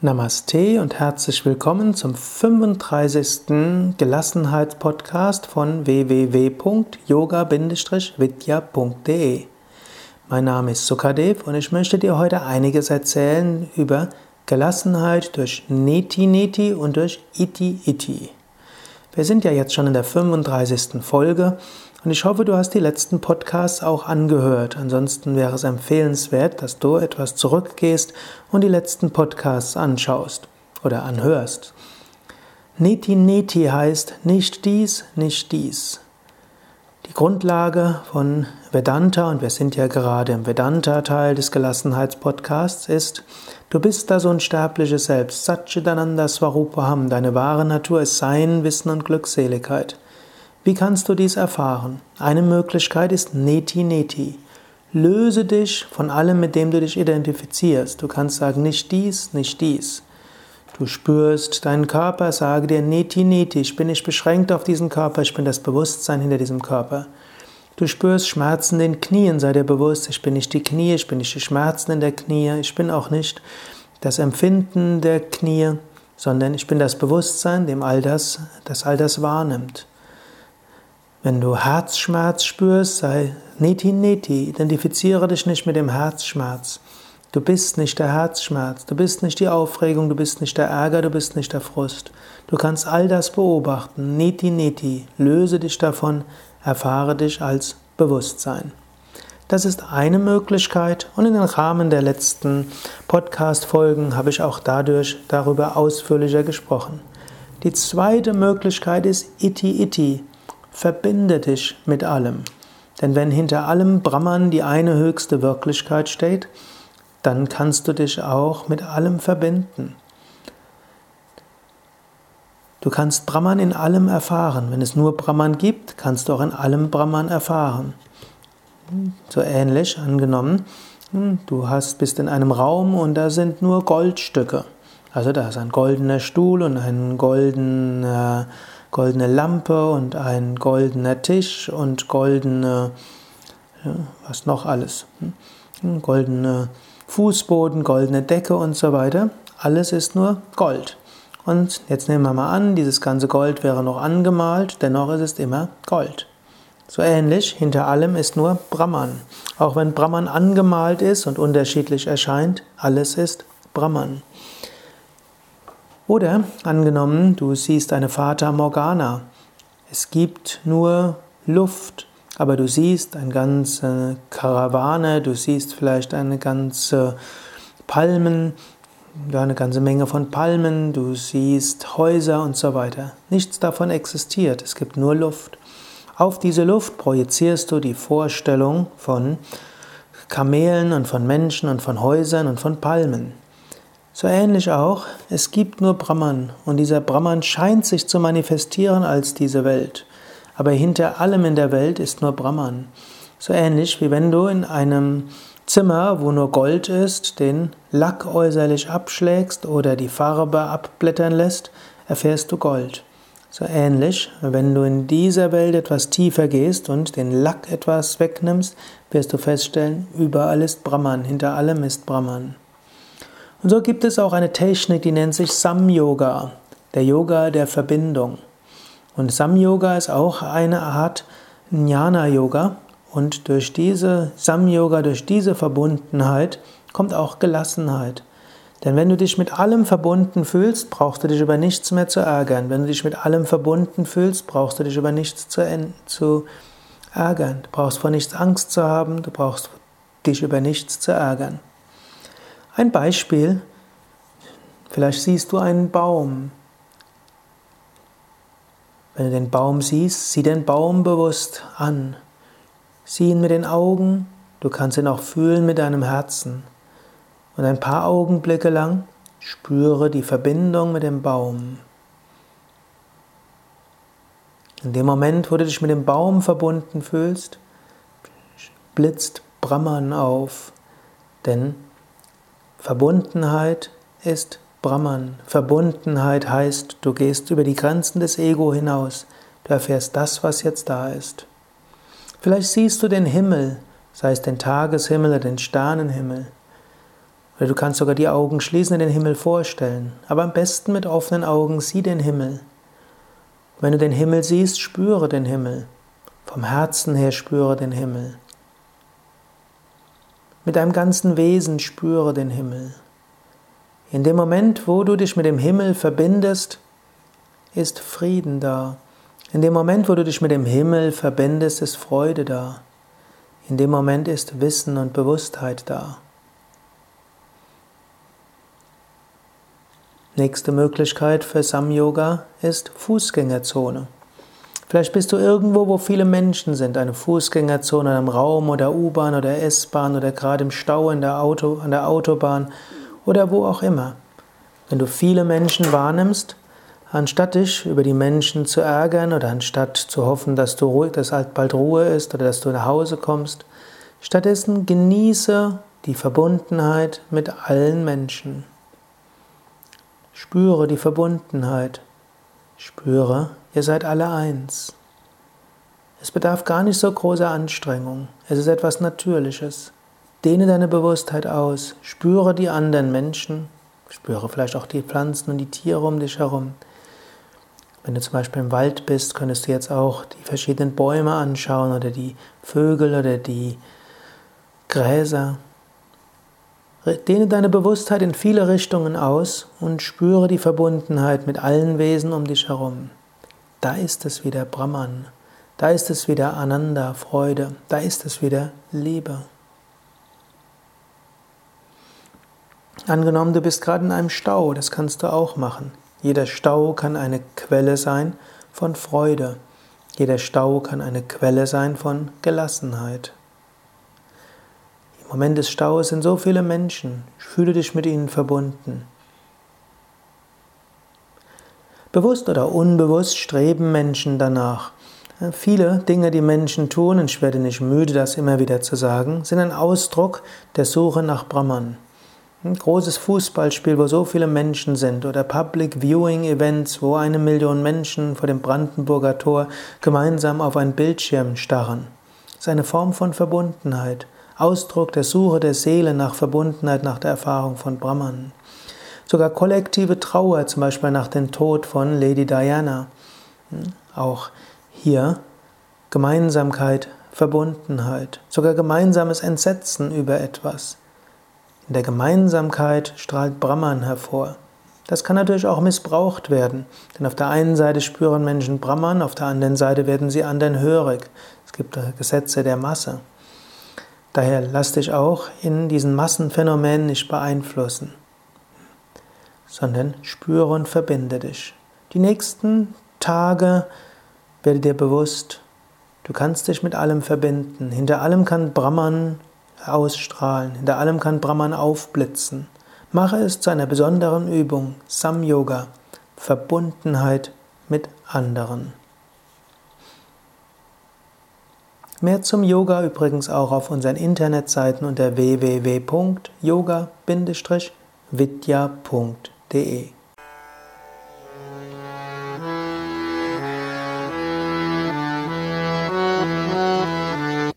Namaste und herzlich willkommen zum 35. Gelassenheitspodcast von www.yoga-vidya.de. Mein Name ist Sukadev und ich möchte dir heute einiges erzählen über Gelassenheit durch Neti Neti und durch Iti Iti. Wir sind ja jetzt schon in der 35. Folge und ich hoffe, du hast die letzten Podcasts auch angehört. Ansonsten wäre es empfehlenswert, dass du etwas zurückgehst und die letzten Podcasts anschaust oder anhörst. Neti Neti heißt nicht dies, nicht dies. Die Grundlage von Vedanta, und wir sind ja gerade im Vedanta-Teil des Gelassenheitspodcasts, ist, du bist das unsterbliche Selbst, Satchitananda Swarupaham, deine wahre Natur ist Sein, Wissen und Glückseligkeit. Wie kannst du dies erfahren? Eine Möglichkeit ist Neti Neti. Löse dich von allem, mit dem du dich identifizierst. Du kannst sagen, nicht dies, nicht dies. Du spürst deinen Körper, sage dir Neti Neti, ich bin nicht beschränkt auf diesen Körper, ich bin das Bewusstsein hinter diesem Körper. Du spürst Schmerzen in den Knien, sei dir bewusst, ich bin nicht die Knie, ich bin nicht die Schmerzen in der Knie, ich bin auch nicht das Empfinden der Knie, sondern ich bin das Bewusstsein, dem all das, das all das wahrnimmt. Wenn du Herzschmerz spürst, sei Neti Neti, identifiziere dich nicht mit dem Herzschmerz. Du bist nicht der Herzschmerz, du bist nicht die Aufregung, du bist nicht der Ärger, du bist nicht der Frust. Du kannst all das beobachten. Neti Neti, löse dich davon, erfahre dich als Bewusstsein. Das ist eine Möglichkeit und in den Rahmen der letzten Podcast-Folgen habe ich auch dadurch darüber ausführlicher gesprochen. Die zweite Möglichkeit ist Iti Iti. Verbinde dich mit allem. Denn wenn hinter allem Brahman die eine höchste Wirklichkeit steht, dann kannst du dich auch mit allem verbinden. Du kannst Brahman in allem erfahren. Wenn es nur Brahman gibt, kannst du auch in allem Brahman erfahren. So ähnlich angenommen, du hast, bist in einem Raum und da sind nur Goldstücke. Also da ist ein goldener Stuhl und ein goldener goldene Lampe und ein goldener Tisch und goldene, was noch alles, hm? goldene Fußboden, goldene Decke und so weiter. Alles ist nur Gold. Und jetzt nehmen wir mal an, dieses ganze Gold wäre noch angemalt, dennoch ist es immer Gold. So ähnlich, hinter allem ist nur Brahman. Auch wenn Brahman angemalt ist und unterschiedlich erscheint, alles ist Brahman. Oder angenommen, du siehst eine Fata Morgana. Es gibt nur Luft, aber du siehst eine ganze Karawane, du siehst vielleicht eine ganze Palmen, eine ganze Menge von Palmen, du siehst Häuser und so weiter. Nichts davon existiert, es gibt nur Luft. Auf diese Luft projizierst du die Vorstellung von Kamelen und von Menschen und von Häusern und von Palmen. So ähnlich auch, es gibt nur Brahman und dieser Brahman scheint sich zu manifestieren als diese Welt. Aber hinter allem in der Welt ist nur Brahman. So ähnlich wie wenn du in einem Zimmer, wo nur Gold ist, den Lack äußerlich abschlägst oder die Farbe abblättern lässt, erfährst du Gold. So ähnlich, wenn du in dieser Welt etwas tiefer gehst und den Lack etwas wegnimmst, wirst du feststellen, überall ist Brahman, hinter allem ist Brahman. Und so gibt es auch eine Technik, die nennt sich Sam-Yoga, der Yoga der Verbindung. Und Sam-Yoga ist auch eine Art Jnana-Yoga. Und durch diese Sam-Yoga, durch diese Verbundenheit kommt auch Gelassenheit. Denn wenn du dich mit allem verbunden fühlst, brauchst du dich über nichts mehr zu ärgern. Wenn du dich mit allem verbunden fühlst, brauchst du dich über nichts zu, zu ärgern. Du brauchst vor nichts Angst zu haben, du brauchst dich über nichts zu ärgern. Ein Beispiel, vielleicht siehst du einen Baum. Wenn du den Baum siehst, sieh den Baum bewusst an. Sieh ihn mit den Augen, du kannst ihn auch fühlen mit deinem Herzen. Und ein paar Augenblicke lang spüre die Verbindung mit dem Baum. In dem Moment, wo du dich mit dem Baum verbunden fühlst, blitzt Brahman auf, denn Verbundenheit ist Brahman. Verbundenheit heißt, du gehst über die Grenzen des Ego hinaus. Du erfährst das, was jetzt da ist. Vielleicht siehst du den Himmel, sei es den Tageshimmel oder den Sternenhimmel. Oder du kannst sogar die Augen schließen und den Himmel vorstellen. Aber am besten mit offenen Augen sieh den Himmel. Wenn du den Himmel siehst, spüre den Himmel. Vom Herzen her spüre den Himmel. Mit deinem ganzen Wesen spüre den Himmel. In dem Moment, wo du dich mit dem Himmel verbindest, ist Frieden da. In dem Moment, wo du dich mit dem Himmel verbindest, ist Freude da. In dem Moment ist Wissen und Bewusstheit da. Nächste Möglichkeit für Sam-Yoga ist Fußgängerzone. Vielleicht bist du irgendwo, wo viele Menschen sind, eine Fußgängerzone im Raum oder U-Bahn oder S-Bahn oder gerade im Stau in der Auto, an der Autobahn oder wo auch immer. Wenn du viele Menschen wahrnimmst, anstatt dich über die Menschen zu ärgern oder anstatt zu hoffen, dass du ruhig, dass halt bald Ruhe ist oder dass du nach Hause kommst, stattdessen genieße die Verbundenheit mit allen Menschen. Spüre die Verbundenheit. Spüre, ihr seid alle eins. Es bedarf gar nicht so großer Anstrengung. Es ist etwas Natürliches. Dehne deine Bewusstheit aus. Spüre die anderen Menschen. Spüre vielleicht auch die Pflanzen und die Tiere um dich herum. Wenn du zum Beispiel im Wald bist, könntest du jetzt auch die verschiedenen Bäume anschauen oder die Vögel oder die Gräser. Dehne deine Bewusstheit in viele Richtungen aus und spüre die Verbundenheit mit allen Wesen um dich herum. Da ist es wieder Brahman, da ist es wieder Ananda, Freude, da ist es wieder Liebe. Angenommen, du bist gerade in einem Stau, das kannst du auch machen. Jeder Stau kann eine Quelle sein von Freude. Jeder Stau kann eine Quelle sein von Gelassenheit. Im Moment des Staus sind so viele Menschen. Fühle dich mit ihnen verbunden. Bewusst oder unbewusst streben Menschen danach. Viele Dinge, die Menschen tun, und ich werde nicht müde, das immer wieder zu sagen, sind ein Ausdruck der Suche nach Brahman. Ein großes Fußballspiel, wo so viele Menschen sind, oder Public Viewing Events, wo eine Million Menschen vor dem Brandenburger Tor gemeinsam auf einen Bildschirm starren. Das ist eine Form von Verbundenheit. Ausdruck der Suche der Seele nach Verbundenheit, nach der Erfahrung von Brahman. Sogar kollektive Trauer, zum Beispiel nach dem Tod von Lady Diana. Hm, auch hier Gemeinsamkeit, Verbundenheit, sogar gemeinsames Entsetzen über etwas. In der Gemeinsamkeit strahlt Brahman hervor. Das kann natürlich auch missbraucht werden, denn auf der einen Seite spüren Menschen Brahman, auf der anderen Seite werden sie anderen hörig. Es gibt Gesetze der Masse. Daher lass dich auch in diesen Massenphänomenen nicht beeinflussen, sondern spüre und verbinde dich. Die nächsten Tage werde dir bewusst, du kannst dich mit allem verbinden. Hinter allem kann Brahman ausstrahlen, hinter allem kann Brahman aufblitzen. Mache es zu einer besonderen Übung, Sam-Yoga, Verbundenheit mit anderen. Mehr zum Yoga übrigens auch auf unseren Internetseiten unter www.yoga-vidya.de